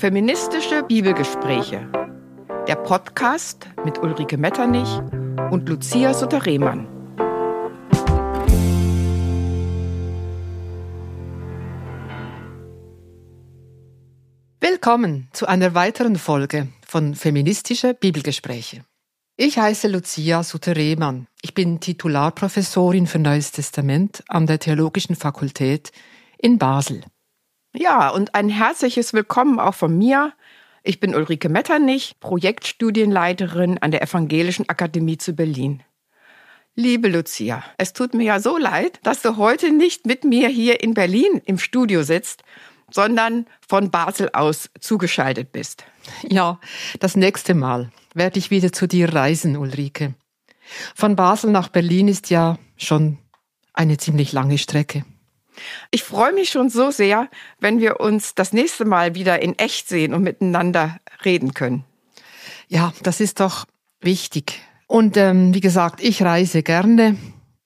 Feministische Bibelgespräche. Der Podcast mit Ulrike Metternich und Lucia Sutter-Rehmann. Willkommen zu einer weiteren Folge von Feministische Bibelgespräche. Ich heiße Lucia Sutter-Rehmann. Ich bin Titularprofessorin für Neues Testament an der Theologischen Fakultät in Basel. Ja, und ein herzliches Willkommen auch von mir. Ich bin Ulrike Metternich, Projektstudienleiterin an der Evangelischen Akademie zu Berlin. Liebe Lucia, es tut mir ja so leid, dass du heute nicht mit mir hier in Berlin im Studio sitzt, sondern von Basel aus zugeschaltet bist. Ja, das nächste Mal werde ich wieder zu dir reisen, Ulrike. Von Basel nach Berlin ist ja schon eine ziemlich lange Strecke. Ich freue mich schon so sehr, wenn wir uns das nächste Mal wieder in echt sehen und miteinander reden können. Ja, das ist doch wichtig. Und ähm, wie gesagt, ich reise gerne.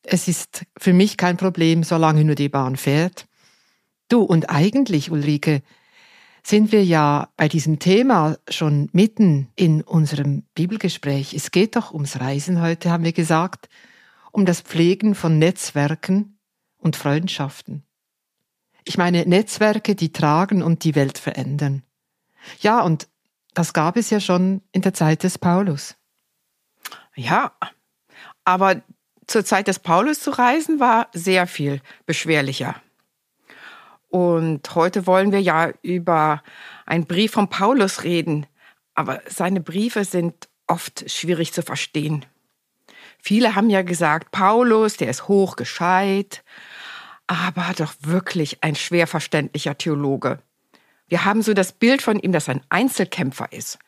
Es ist für mich kein Problem, solange nur die Bahn fährt. Du, und eigentlich, Ulrike, sind wir ja bei diesem Thema schon mitten in unserem Bibelgespräch. Es geht doch ums Reisen heute, haben wir gesagt, um das Pflegen von Netzwerken und Freundschaften. Ich meine Netzwerke, die tragen und die Welt verändern. Ja, und das gab es ja schon in der Zeit des Paulus. Ja, aber zur Zeit des Paulus zu reisen war sehr viel beschwerlicher. Und heute wollen wir ja über einen Brief von Paulus reden, aber seine Briefe sind oft schwierig zu verstehen. Viele haben ja gesagt, Paulus, der ist hochgescheit aber doch wirklich ein schwer verständlicher Theologe. Wir haben so das Bild von ihm, dass er ein Einzelkämpfer ist,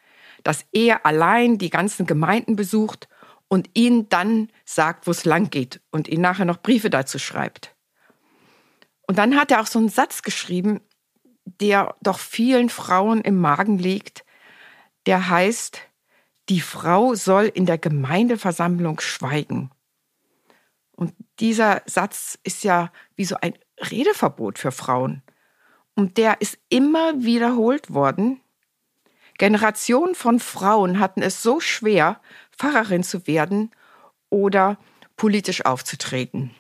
dass er allein die ganzen Gemeinden besucht und ihnen dann sagt, wo es lang geht und ihnen nachher noch Briefe dazu schreibt. Und dann hat er auch so einen Satz geschrieben, der doch vielen Frauen im Magen liegt, der heißt, die Frau soll in der Gemeindeversammlung schweigen. Und dieser Satz ist ja wie so ein Redeverbot für Frauen. Und der ist immer wiederholt worden. Generationen von Frauen hatten es so schwer, Pfarrerin zu werden oder politisch aufzutreten.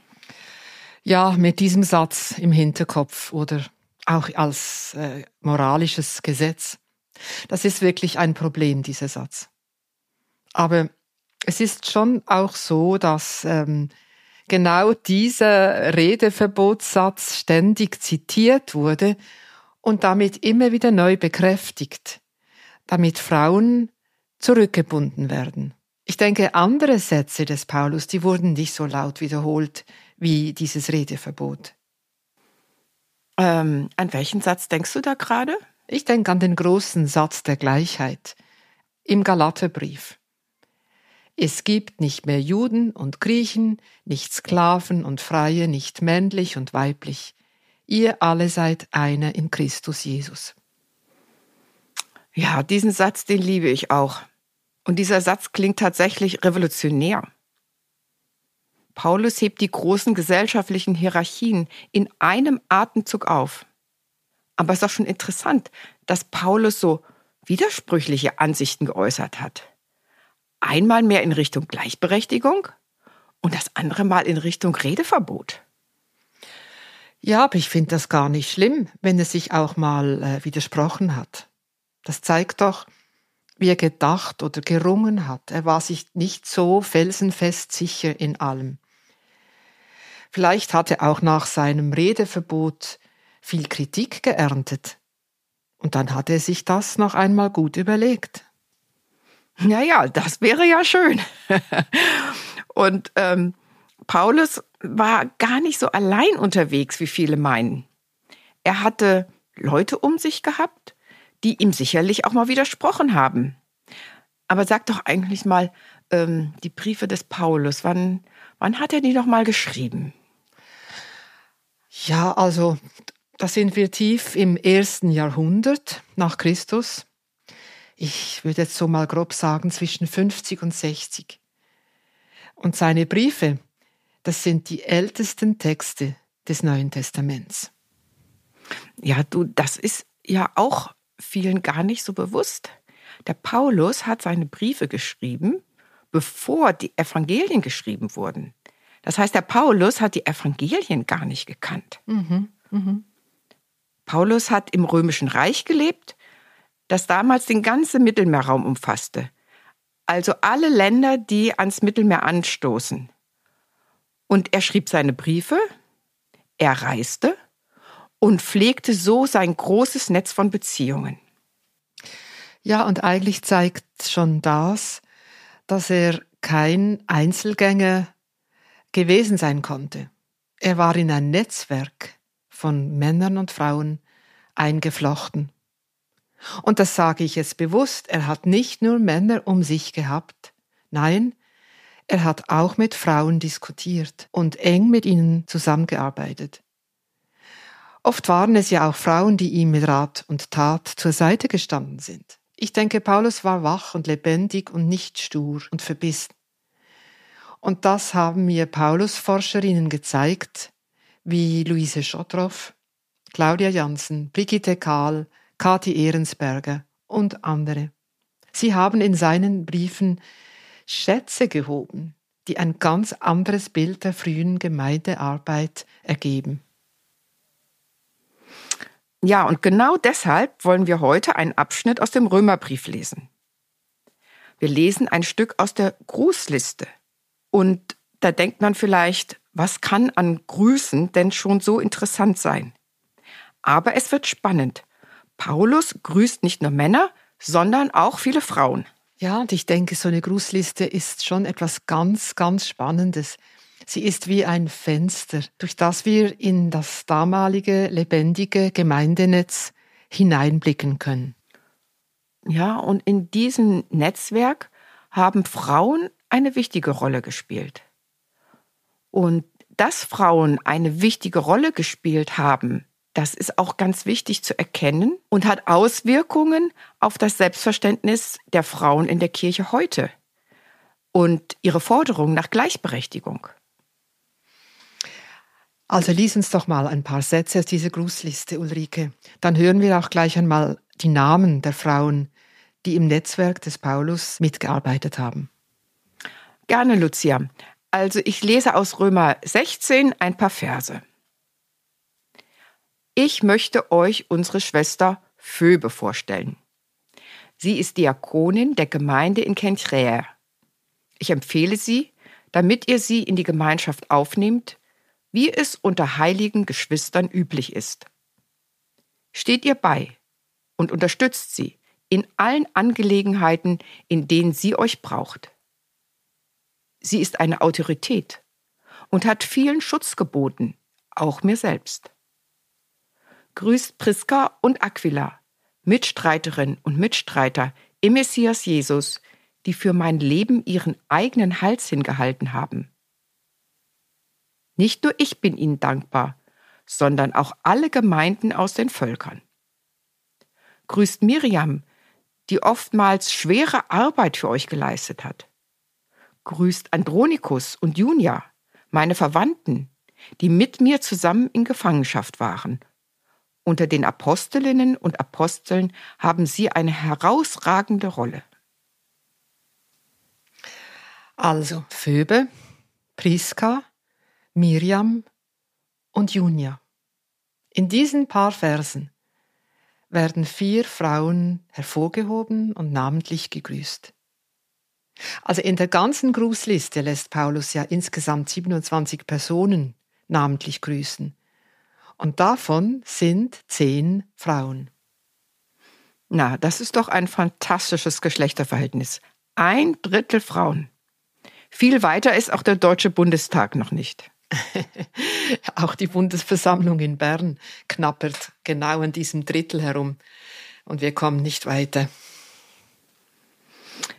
Ja, mit diesem Satz im Hinterkopf oder auch als äh, moralisches Gesetz. Das ist wirklich ein Problem, dieser Satz. Aber es ist schon auch so, dass ähm, genau dieser Redeverbotssatz ständig zitiert wurde und damit immer wieder neu bekräftigt, damit Frauen zurückgebunden werden. Ich denke, andere Sätze des Paulus, die wurden nicht so laut wiederholt wie dieses Redeverbot. Ähm, an welchen Satz denkst du da gerade? Ich denke an den großen Satz der Gleichheit im Galaterbrief. Es gibt nicht mehr Juden und Griechen, nicht Sklaven und Freie, nicht männlich und weiblich. Ihr alle seid einer in Christus Jesus. Ja, diesen Satz, den liebe ich auch. Und dieser Satz klingt tatsächlich revolutionär. Paulus hebt die großen gesellschaftlichen Hierarchien in einem Atemzug auf. Aber es ist doch schon interessant, dass Paulus so widersprüchliche Ansichten geäußert hat einmal mehr in Richtung Gleichberechtigung und das andere Mal in Richtung Redeverbot. Ja, aber ich finde das gar nicht schlimm, wenn er sich auch mal äh, widersprochen hat. Das zeigt doch, wie er gedacht oder gerungen hat. Er war sich nicht so felsenfest sicher in allem. Vielleicht hat er auch nach seinem Redeverbot viel Kritik geerntet. Und dann hat er sich das noch einmal gut überlegt. Naja, das wäre ja schön. Und ähm, Paulus war gar nicht so allein unterwegs, wie viele meinen. Er hatte Leute um sich gehabt, die ihm sicherlich auch mal widersprochen haben. Aber sag doch eigentlich mal, ähm, die Briefe des Paulus, wann, wann hat er die noch mal geschrieben? Ja, also da sind wir tief im ersten Jahrhundert nach Christus ich würde jetzt so mal grob sagen, zwischen 50 und 60. Und seine Briefe, das sind die ältesten Texte des Neuen Testaments. Ja, du, das ist ja auch vielen gar nicht so bewusst. Der Paulus hat seine Briefe geschrieben, bevor die Evangelien geschrieben wurden. Das heißt, der Paulus hat die Evangelien gar nicht gekannt. Mhm, mh. Paulus hat im römischen Reich gelebt, das damals den ganzen Mittelmeerraum umfasste. Also alle Länder, die ans Mittelmeer anstoßen. Und er schrieb seine Briefe, er reiste und pflegte so sein großes Netz von Beziehungen. Ja, und eigentlich zeigt schon das, dass er kein Einzelgänger gewesen sein konnte. Er war in ein Netzwerk von Männern und Frauen eingeflochten. Und das sage ich jetzt bewusst, er hat nicht nur Männer um sich gehabt, nein, er hat auch mit Frauen diskutiert und eng mit ihnen zusammengearbeitet. Oft waren es ja auch Frauen, die ihm mit Rat und Tat zur Seite gestanden sind. Ich denke, Paulus war wach und lebendig und nicht stur und verbissen. Und das haben mir Paulus-Forscherinnen gezeigt, wie Luise Schottroff, Claudia Janssen, Brigitte Kahl, Kathi Ehrensberger und andere. Sie haben in seinen Briefen Schätze gehoben, die ein ganz anderes Bild der frühen Gemeindearbeit ergeben. Ja, und genau deshalb wollen wir heute einen Abschnitt aus dem Römerbrief lesen. Wir lesen ein Stück aus der Grußliste. Und da denkt man vielleicht, was kann an Grüßen denn schon so interessant sein? Aber es wird spannend. Paulus grüßt nicht nur Männer, sondern auch viele Frauen. Ja, und ich denke, so eine Grußliste ist schon etwas ganz, ganz Spannendes. Sie ist wie ein Fenster, durch das wir in das damalige lebendige Gemeindenetz hineinblicken können. Ja, und in diesem Netzwerk haben Frauen eine wichtige Rolle gespielt. Und dass Frauen eine wichtige Rolle gespielt haben, das ist auch ganz wichtig zu erkennen und hat Auswirkungen auf das Selbstverständnis der Frauen in der Kirche heute und ihre Forderung nach Gleichberechtigung. Also lies uns doch mal ein paar Sätze aus dieser Grußliste, Ulrike. Dann hören wir auch gleich einmal die Namen der Frauen, die im Netzwerk des Paulus mitgearbeitet haben. Gerne, Lucia. Also ich lese aus Römer 16 ein paar Verse. Ich möchte euch unsere Schwester Phoebe vorstellen. Sie ist Diakonin der Gemeinde in Kenchräer. Ich empfehle sie, damit ihr sie in die Gemeinschaft aufnehmt, wie es unter heiligen Geschwistern üblich ist. Steht ihr bei und unterstützt sie in allen Angelegenheiten, in denen sie euch braucht. Sie ist eine Autorität und hat vielen Schutz geboten, auch mir selbst grüßt Priska und Aquila, Mitstreiterin und Mitstreiter im Messias Jesus, die für mein Leben ihren eigenen Hals hingehalten haben. Nicht nur ich bin ihnen dankbar, sondern auch alle Gemeinden aus den Völkern. Grüßt Miriam, die oftmals schwere Arbeit für euch geleistet hat. Grüßt Andronikus und Junia, meine Verwandten, die mit mir zusammen in Gefangenschaft waren unter den Apostelinnen und Aposteln haben sie eine herausragende Rolle. Also Phoebe, Priska, Miriam und Junia. In diesen paar Versen werden vier Frauen hervorgehoben und namentlich gegrüßt. Also in der ganzen Grußliste lässt Paulus ja insgesamt 27 Personen namentlich grüßen. Und davon sind zehn Frauen. Na, das ist doch ein fantastisches Geschlechterverhältnis. Ein Drittel Frauen. Viel weiter ist auch der Deutsche Bundestag noch nicht. auch die Bundesversammlung in Bern knappert genau an diesem Drittel herum. Und wir kommen nicht weiter.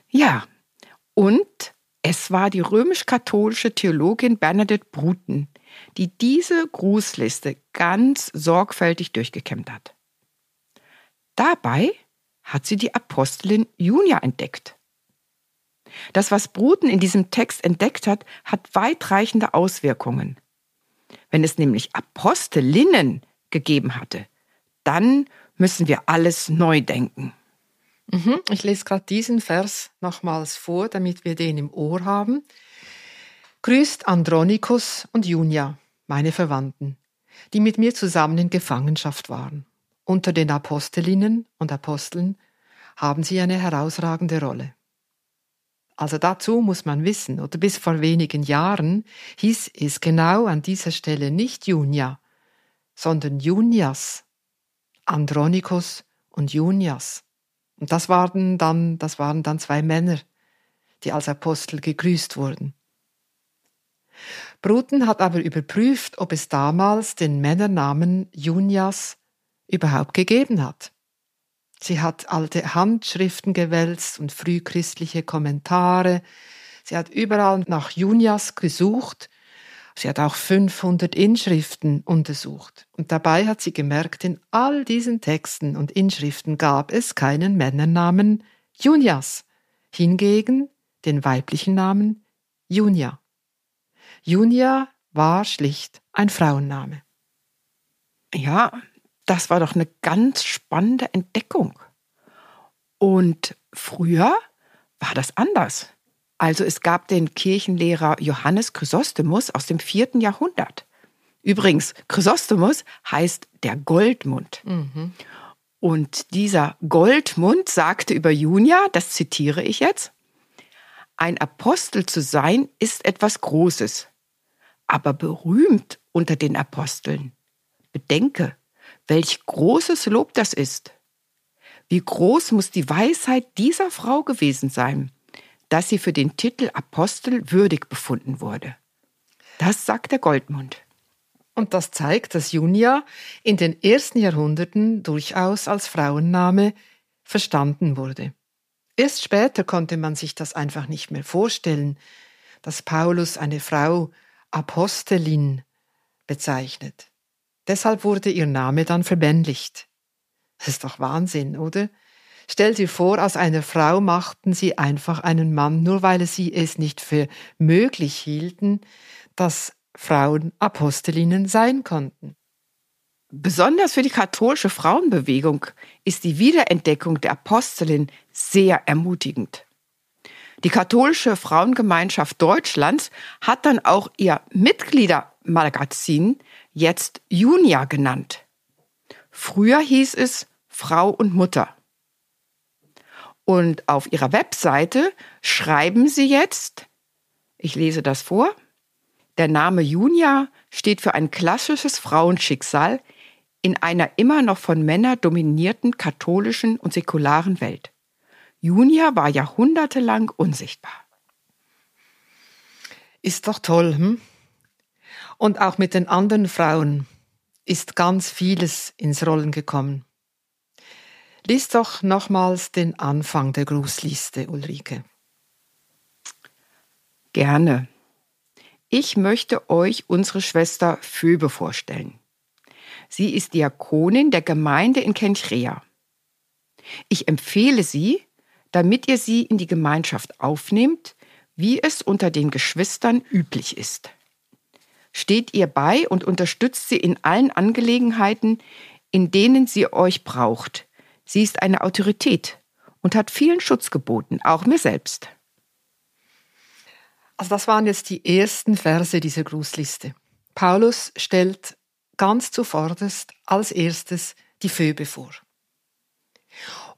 Ja, und es war die römisch-katholische Theologin Bernadette Bruten, die diese Grußliste ganz sorgfältig durchgekämmt hat. Dabei hat sie die Apostelin Junia entdeckt. Das, was Bruten in diesem Text entdeckt hat, hat weitreichende Auswirkungen. Wenn es nämlich Apostelinnen gegeben hatte, dann müssen wir alles neu denken. Mhm, ich lese gerade diesen Vers nochmals vor, damit wir den im Ohr haben. Grüßt Andronikus und Junia, meine Verwandten, die mit mir zusammen in Gefangenschaft waren. Unter den Apostelinnen und Aposteln haben sie eine herausragende Rolle. Also dazu muss man wissen, oder bis vor wenigen Jahren hieß es genau an dieser Stelle nicht Junia, sondern Junias, Andronikos und Junias. Und das waren dann, das waren dann zwei Männer, die als Apostel gegrüßt wurden. Bruten hat aber überprüft, ob es damals den Männernamen Junias überhaupt gegeben hat. Sie hat alte Handschriften gewälzt und frühchristliche Kommentare. Sie hat überall nach Junias gesucht. Sie hat auch 500 Inschriften untersucht. Und dabei hat sie gemerkt, in all diesen Texten und Inschriften gab es keinen Männernamen Junias. Hingegen den weiblichen Namen Junia. Junia war schlicht ein Frauenname. Ja, das war doch eine ganz spannende Entdeckung. Und früher war das anders. Also es gab den Kirchenlehrer Johannes Chrysostomus aus dem vierten Jahrhundert. Übrigens, Chrysostomus heißt der Goldmund. Mhm. Und dieser Goldmund sagte über Junia, das zitiere ich jetzt, ein Apostel zu sein ist etwas Großes, aber berühmt unter den Aposteln. Bedenke, Welch großes Lob das ist. Wie groß muss die Weisheit dieser Frau gewesen sein, dass sie für den Titel Apostel würdig befunden wurde. Das sagt der Goldmund. Und das zeigt, dass Junia in den ersten Jahrhunderten durchaus als Frauenname verstanden wurde. Erst später konnte man sich das einfach nicht mehr vorstellen, dass Paulus eine Frau Apostelin bezeichnet. Deshalb wurde ihr Name dann vermännlicht. Das ist doch Wahnsinn, oder? Stell dir vor, aus einer Frau machten sie einfach einen Mann, nur weil sie es nicht für möglich hielten, dass Frauen Apostelinnen sein konnten. Besonders für die katholische Frauenbewegung ist die Wiederentdeckung der Apostelin sehr ermutigend. Die katholische Frauengemeinschaft Deutschlands hat dann auch ihr Mitgliedermagazin jetzt Junia genannt. Früher hieß es Frau und Mutter. Und auf ihrer Webseite schreiben sie jetzt, ich lese das vor, der Name Junia steht für ein klassisches Frauenschicksal in einer immer noch von Männern dominierten katholischen und säkularen Welt. Junia war jahrhundertelang unsichtbar. Ist doch toll, hm? Und auch mit den anderen Frauen ist ganz vieles ins Rollen gekommen. Lies doch nochmals den Anfang der Grußliste, Ulrike. Gerne. Ich möchte euch unsere Schwester Phoebe vorstellen. Sie ist Diakonin der Gemeinde in Kenchrea. Ich empfehle sie, damit ihr sie in die Gemeinschaft aufnehmt, wie es unter den Geschwistern üblich ist steht ihr bei und unterstützt sie in allen Angelegenheiten, in denen sie euch braucht. Sie ist eine Autorität und hat vielen Schutz geboten, auch mir selbst. Also das waren jetzt die ersten Verse dieser Grußliste. Paulus stellt ganz zuvorderst als erstes die Phoebe vor.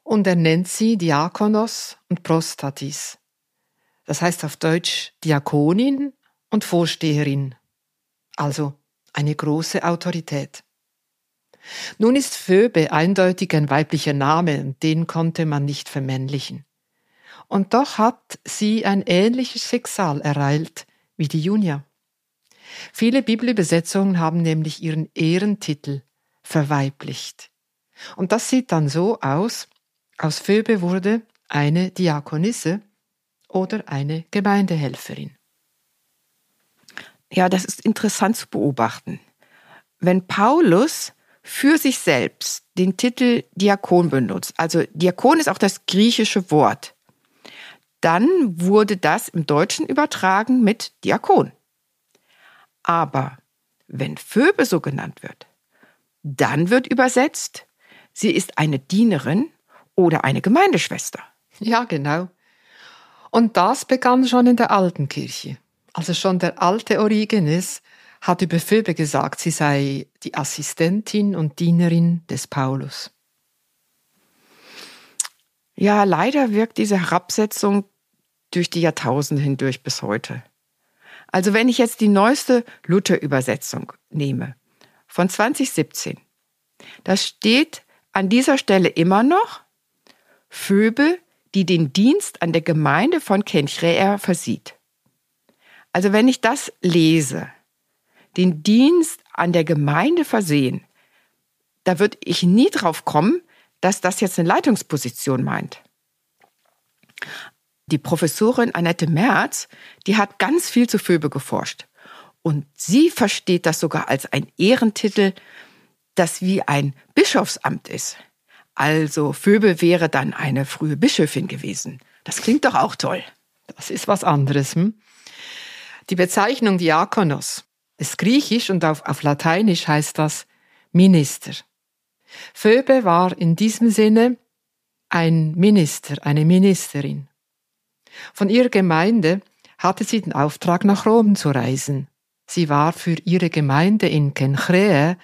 Und er nennt sie Diakonos und Prostatis. Das heißt auf Deutsch Diakonin und Vorsteherin also eine große Autorität. Nun ist Phoebe eindeutig ein weiblicher Name und den konnte man nicht vermännlichen. Und doch hat sie ein ähnliches Schicksal ereilt wie die Junia. Viele Bibelübersetzungen haben nämlich ihren Ehrentitel verweiblicht. Und das sieht dann so aus, aus Phoebe wurde eine Diakonisse oder eine Gemeindehelferin. Ja, das ist interessant zu beobachten. Wenn Paulus für sich selbst den Titel Diakon benutzt, also Diakon ist auch das griechische Wort, dann wurde das im Deutschen übertragen mit Diakon. Aber wenn Phoebe so genannt wird, dann wird übersetzt, sie ist eine Dienerin oder eine Gemeindeschwester. Ja, genau. Und das begann schon in der alten Kirche. Also schon der alte Origenes hat über Phoebe gesagt, sie sei die Assistentin und Dienerin des Paulus. Ja, leider wirkt diese Herabsetzung durch die Jahrtausende hindurch bis heute. Also wenn ich jetzt die neueste Luther-Übersetzung nehme, von 2017, da steht an dieser Stelle immer noch Phoebe, die den Dienst an der Gemeinde von Kenchreer versieht. Also wenn ich das lese, den Dienst an der Gemeinde versehen, da würde ich nie drauf kommen, dass das jetzt eine Leitungsposition meint. Die Professorin Annette Merz, die hat ganz viel zu Phoebe geforscht. Und sie versteht das sogar als ein Ehrentitel, das wie ein Bischofsamt ist. Also Phoebe wäre dann eine frühe Bischöfin gewesen. Das klingt doch auch toll. Das ist was anderes. Hm? Die Bezeichnung Diakonos ist griechisch und auf, auf Lateinisch heißt das Minister. Phoebe war in diesem Sinne ein Minister, eine Ministerin. Von ihrer Gemeinde hatte sie den Auftrag, nach Rom zu reisen. Sie war für ihre Gemeinde in Kenchree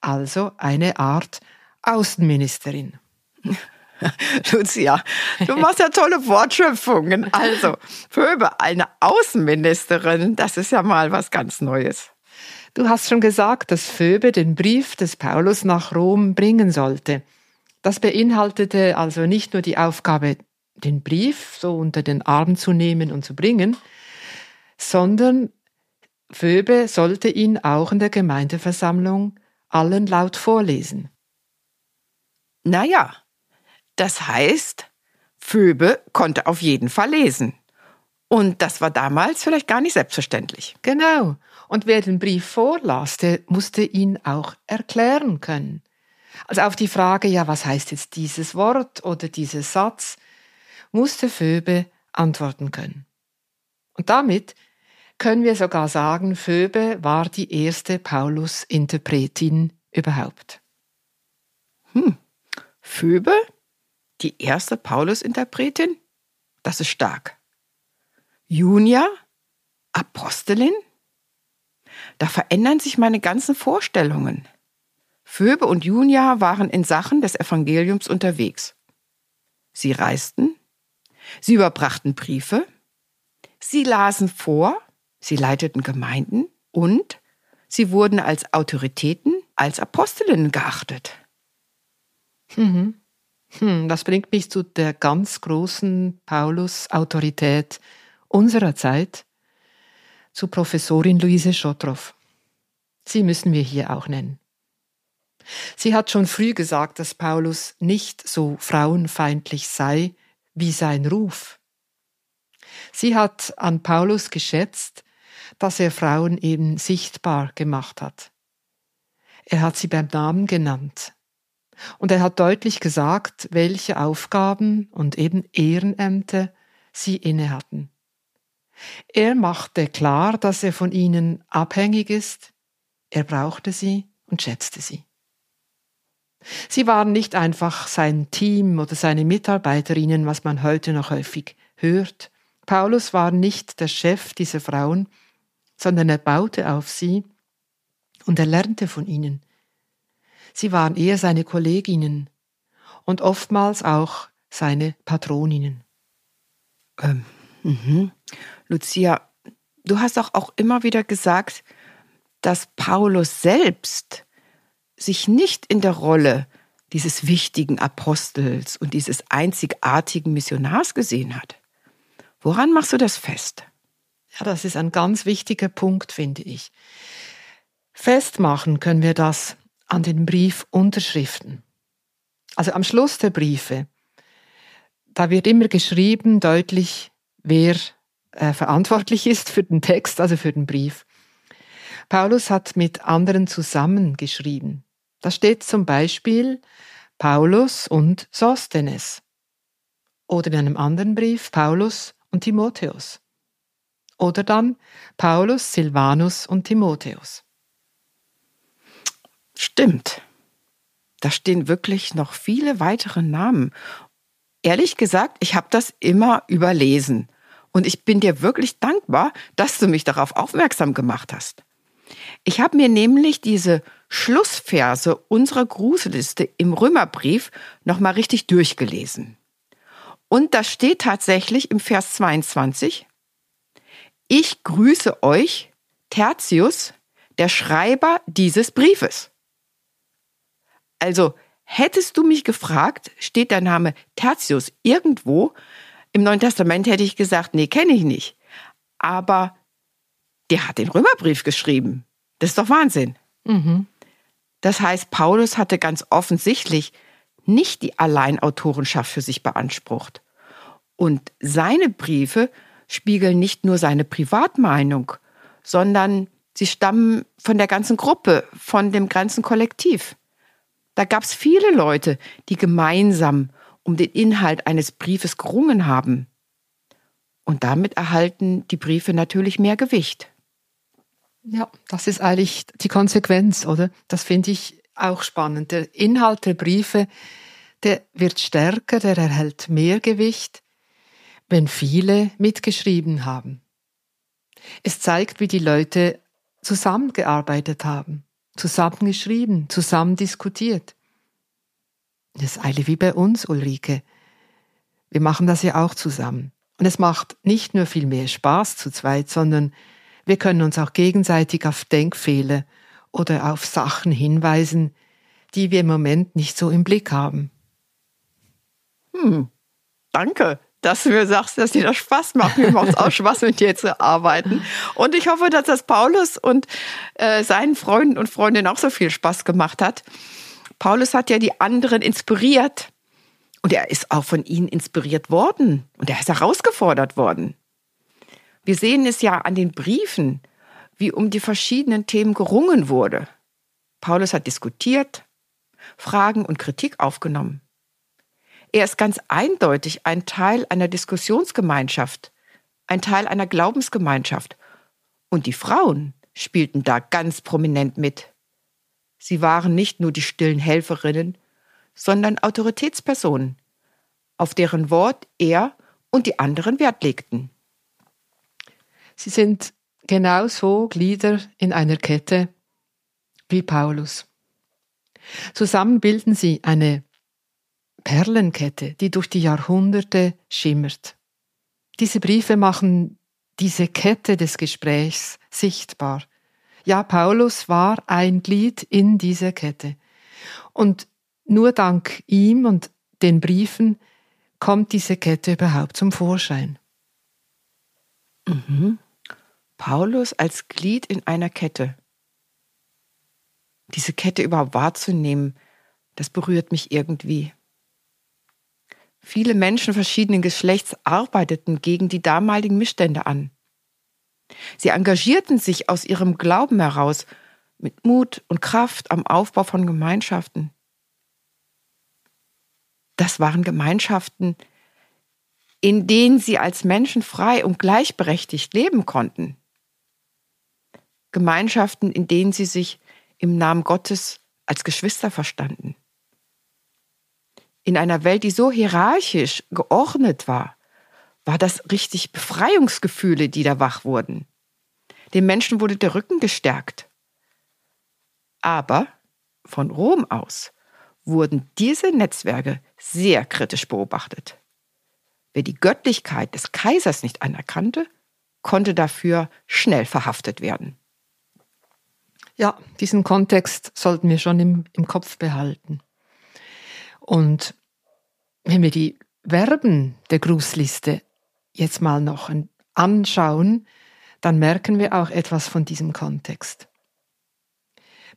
also eine Art Außenministerin. Lucia, du machst ja tolle Wortschöpfungen. Also, Phoebe, eine Außenministerin, das ist ja mal was ganz Neues. Du hast schon gesagt, dass Phoebe den Brief des Paulus nach Rom bringen sollte. Das beinhaltete also nicht nur die Aufgabe, den Brief so unter den Arm zu nehmen und zu bringen, sondern Phoebe sollte ihn auch in der Gemeindeversammlung allen laut vorlesen. Naja, das heißt, Phoebe konnte auf jeden Fall lesen. Und das war damals vielleicht gar nicht selbstverständlich. Genau. Und wer den Brief vorlas, der musste ihn auch erklären können. Also auf die Frage, ja, was heißt jetzt dieses Wort oder dieser Satz, musste Phoebe antworten können. Und damit können wir sogar sagen, Phoebe war die erste Paulus-Interpretin überhaupt. Hm. Phoebe? Die erste Paulus-Interpretin? Das ist stark. Junia? Apostelin? Da verändern sich meine ganzen Vorstellungen. Phoebe und Junia waren in Sachen des Evangeliums unterwegs. Sie reisten, sie überbrachten Briefe, sie lasen vor, sie leiteten Gemeinden und sie wurden als Autoritäten, als Apostelinnen geachtet. Mhm. Hm, das bringt mich zu der ganz großen Paulus-Autorität unserer Zeit, zu Professorin Luise Schottroff. Sie müssen wir hier auch nennen. Sie hat schon früh gesagt, dass Paulus nicht so frauenfeindlich sei wie sein Ruf. Sie hat an Paulus geschätzt, dass er Frauen eben sichtbar gemacht hat. Er hat sie beim Namen genannt. Und er hat deutlich gesagt, welche Aufgaben und eben Ehrenämter sie inne hatten. Er machte klar, dass er von ihnen abhängig ist, er brauchte sie und schätzte sie. Sie waren nicht einfach sein Team oder seine Mitarbeiterinnen, was man heute noch häufig hört. Paulus war nicht der Chef dieser Frauen, sondern er baute auf sie und er lernte von ihnen. Sie waren eher seine Kolleginnen und oftmals auch seine Patroninnen. Ähm, mhm. Lucia, du hast auch, auch immer wieder gesagt, dass Paulus selbst sich nicht in der Rolle dieses wichtigen Apostels und dieses einzigartigen Missionars gesehen hat. Woran machst du das fest? Ja, das ist ein ganz wichtiger Punkt, finde ich. Festmachen können wir das an den Briefunterschriften. Also am Schluss der Briefe, da wird immer geschrieben, deutlich, wer äh, verantwortlich ist für den Text, also für den Brief. Paulus hat mit anderen zusammengeschrieben. Da steht zum Beispiel Paulus und Sosthenes. Oder in einem anderen Brief Paulus und Timotheus. Oder dann Paulus, Silvanus und Timotheus. Stimmt. da stehen wirklich noch viele weitere Namen. Ehrlich gesagt, ich habe das immer überlesen. Und ich bin dir wirklich dankbar, dass du mich darauf aufmerksam gemacht hast. Ich habe mir nämlich diese Schlussverse unserer Gruselliste im Römerbrief nochmal richtig durchgelesen. Und da steht tatsächlich im Vers 22, ich grüße euch, Tertius, der Schreiber dieses Briefes. Also, hättest du mich gefragt, steht der Name Tertius irgendwo, im Neuen Testament hätte ich gesagt, nee, kenne ich nicht. Aber der hat den Römerbrief geschrieben. Das ist doch Wahnsinn. Mhm. Das heißt, Paulus hatte ganz offensichtlich nicht die Alleinautorenschaft für sich beansprucht. Und seine Briefe spiegeln nicht nur seine Privatmeinung, sondern sie stammen von der ganzen Gruppe, von dem ganzen Kollektiv. Da gab es viele Leute, die gemeinsam um den Inhalt eines Briefes gerungen haben. Und damit erhalten die Briefe natürlich mehr Gewicht. Ja, das ist eigentlich die Konsequenz, oder? Das finde ich auch spannend. Der Inhalt der Briefe, der wird stärker, der erhält mehr Gewicht, wenn viele mitgeschrieben haben. Es zeigt, wie die Leute zusammengearbeitet haben, zusammengeschrieben, zusammen diskutiert. Das ist eigentlich wie bei uns, Ulrike. Wir machen das ja auch zusammen. Und es macht nicht nur viel mehr Spaß zu zweit, sondern wir können uns auch gegenseitig auf Denkfehler oder auf Sachen hinweisen, die wir im Moment nicht so im Blick haben. Hm, danke, dass du mir sagst, dass dir das Spaß macht. Mir macht es auch Spaß, mit dir zu arbeiten. Und ich hoffe, dass das Paulus und äh, seinen Freunden und Freundinnen auch so viel Spaß gemacht hat. Paulus hat ja die anderen inspiriert. Und er ist auch von ihnen inspiriert worden. Und er ist herausgefordert worden. Wir sehen es ja an den Briefen, wie um die verschiedenen Themen gerungen wurde. Paulus hat diskutiert, Fragen und Kritik aufgenommen. Er ist ganz eindeutig ein Teil einer Diskussionsgemeinschaft, ein Teil einer Glaubensgemeinschaft. Und die Frauen spielten da ganz prominent mit. Sie waren nicht nur die stillen Helferinnen, sondern Autoritätspersonen, auf deren Wort er und die anderen Wert legten. Sie sind genauso Glieder in einer Kette wie Paulus. Zusammen bilden sie eine Perlenkette, die durch die Jahrhunderte schimmert. Diese Briefe machen diese Kette des Gesprächs sichtbar. Ja, Paulus war ein Glied in dieser Kette. Und nur dank ihm und den Briefen kommt diese Kette überhaupt zum Vorschein. Mhm. Paulus als Glied in einer Kette. Diese Kette überhaupt wahrzunehmen, das berührt mich irgendwie. Viele Menschen verschiedenen Geschlechts arbeiteten gegen die damaligen Missstände an. Sie engagierten sich aus ihrem Glauben heraus mit Mut und Kraft am Aufbau von Gemeinschaften. Das waren Gemeinschaften, in denen sie als Menschen frei und gleichberechtigt leben konnten. Gemeinschaften, in denen sie sich im Namen Gottes als Geschwister verstanden. In einer Welt, die so hierarchisch geordnet war, war das richtig Befreiungsgefühle, die da wach wurden. Den Menschen wurde der Rücken gestärkt. Aber von Rom aus wurden diese Netzwerke sehr kritisch beobachtet. Wer die Göttlichkeit des Kaisers nicht anerkannte, konnte dafür schnell verhaftet werden. Ja, diesen Kontext sollten wir schon im, im Kopf behalten. Und wenn wir die Verben der Grußliste jetzt mal noch anschauen, dann merken wir auch etwas von diesem Kontext.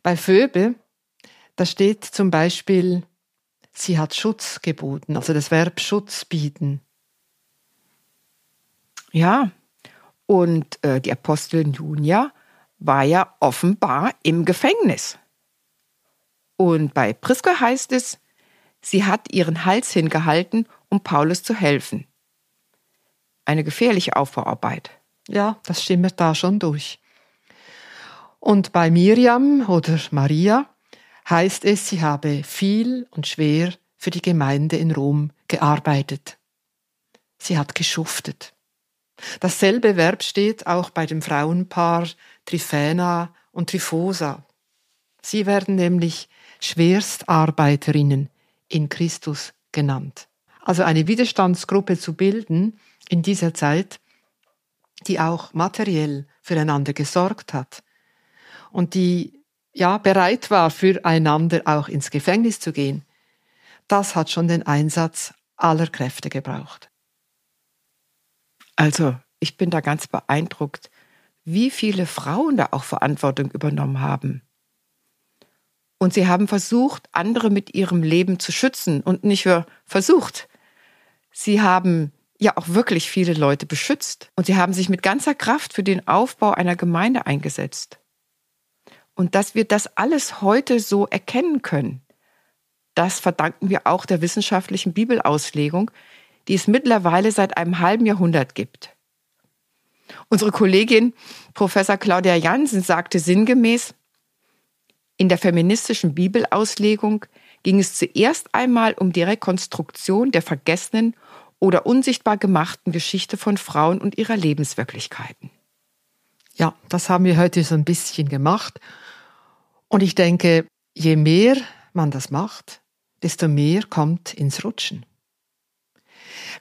Bei Phoebe, da steht zum Beispiel, sie hat Schutz geboten, also das Verb Schutz bieten. Ja, und äh, die Apostelin Junia war ja offenbar im Gefängnis. Und bei Priska heißt es, sie hat ihren Hals hingehalten, um Paulus zu helfen eine gefährliche Aufbauarbeit. Ja, das schimmert da schon durch. Und bei Miriam oder Maria heißt es, sie habe viel und schwer für die Gemeinde in Rom gearbeitet. Sie hat geschuftet. Dasselbe Verb steht auch bei dem Frauenpaar Trifena und Trifosa. Sie werden nämlich Schwerstarbeiterinnen in Christus genannt. Also eine Widerstandsgruppe zu bilden in dieser Zeit, die auch materiell füreinander gesorgt hat und die ja bereit war, füreinander auch ins Gefängnis zu gehen, das hat schon den Einsatz aller Kräfte gebraucht. Also, ich bin da ganz beeindruckt, wie viele Frauen da auch Verantwortung übernommen haben. Und sie haben versucht, andere mit ihrem Leben zu schützen und nicht nur versucht. Sie haben ja auch wirklich viele Leute beschützt und sie haben sich mit ganzer Kraft für den Aufbau einer Gemeinde eingesetzt. Und dass wir das alles heute so erkennen können, das verdanken wir auch der wissenschaftlichen Bibelauslegung, die es mittlerweile seit einem halben Jahrhundert gibt. Unsere Kollegin Professor Claudia Jansen sagte sinngemäß, in der feministischen Bibelauslegung ging es zuerst einmal um die Rekonstruktion der vergessenen oder unsichtbar gemachten Geschichte von Frauen und ihrer Lebenswirklichkeiten. Ja, das haben wir heute so ein bisschen gemacht. Und ich denke, je mehr man das macht, desto mehr kommt ins Rutschen.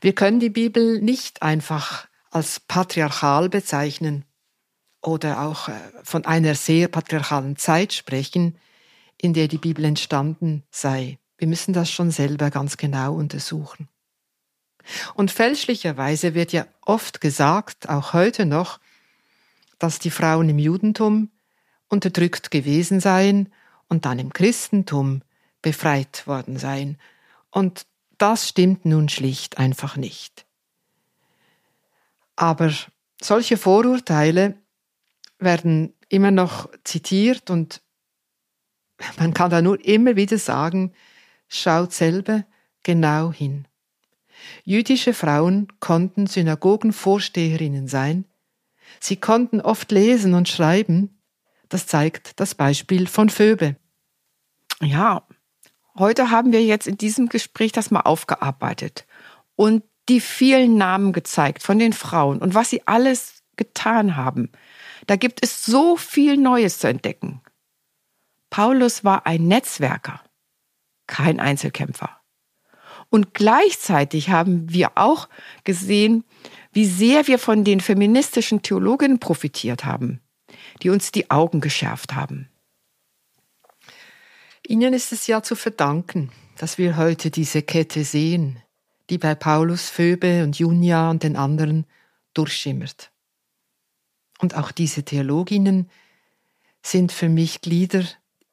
Wir können die Bibel nicht einfach als patriarchal bezeichnen oder auch äh, von einer sehr patriarchalen Zeit sprechen, in der die Bibel entstanden sei. Wir müssen das schon selber ganz genau untersuchen. Und fälschlicherweise wird ja oft gesagt, auch heute noch, dass die Frauen im Judentum unterdrückt gewesen seien und dann im Christentum befreit worden seien. Und das stimmt nun schlicht einfach nicht. Aber solche Vorurteile werden immer noch zitiert und man kann da nur immer wieder sagen, schaut selber genau hin. Jüdische Frauen konnten Synagogenvorsteherinnen sein, sie konnten oft lesen und schreiben, das zeigt das Beispiel von Phoebe. Ja, heute haben wir jetzt in diesem Gespräch das mal aufgearbeitet und die vielen Namen gezeigt von den Frauen und was sie alles getan haben. Da gibt es so viel Neues zu entdecken. Paulus war ein Netzwerker, kein Einzelkämpfer. Und gleichzeitig haben wir auch gesehen, wie sehr wir von den feministischen Theologinnen profitiert haben, die uns die Augen geschärft haben. Ihnen ist es ja zu verdanken, dass wir heute diese Kette sehen, die bei Paulus, Phoebe und Junia und den anderen durchschimmert. Und auch diese Theologinnen sind für mich Glieder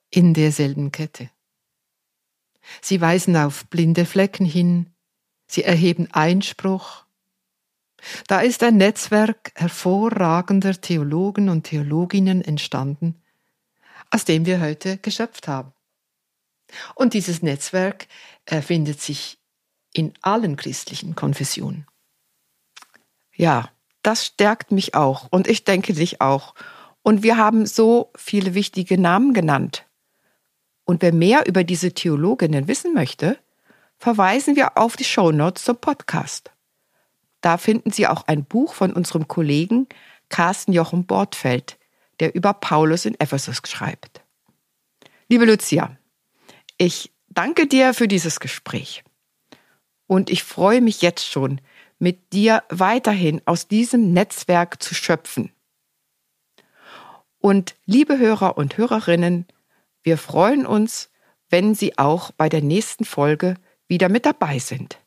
in derselben Kette. Sie weisen auf blinde Flecken hin, sie erheben Einspruch. Da ist ein Netzwerk hervorragender Theologen und Theologinnen entstanden, aus dem wir heute geschöpft haben. Und dieses Netzwerk findet sich in allen christlichen Konfessionen. Ja, das stärkt mich auch und ich denke dich auch. Und wir haben so viele wichtige Namen genannt. Und wer mehr über diese Theologinnen wissen möchte, verweisen wir auf die Shownotes zum Podcast. Da finden Sie auch ein Buch von unserem Kollegen Carsten Jochen Bortfeld, der über Paulus in Ephesus schreibt. Liebe Lucia, ich danke dir für dieses Gespräch. Und ich freue mich jetzt schon, mit dir weiterhin aus diesem Netzwerk zu schöpfen. Und liebe Hörer und Hörerinnen, wir freuen uns, wenn Sie auch bei der nächsten Folge wieder mit dabei sind.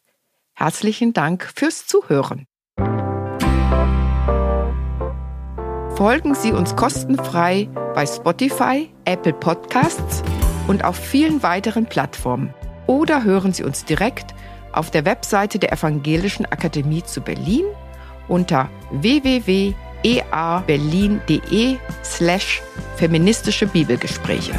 Herzlichen Dank fürs Zuhören. Folgen Sie uns kostenfrei bei Spotify, Apple Podcasts und auf vielen weiteren Plattformen. Oder hören Sie uns direkt auf der Webseite der Evangelischen Akademie zu Berlin unter www.eaberlin.de slash feministische Bibelgespräche.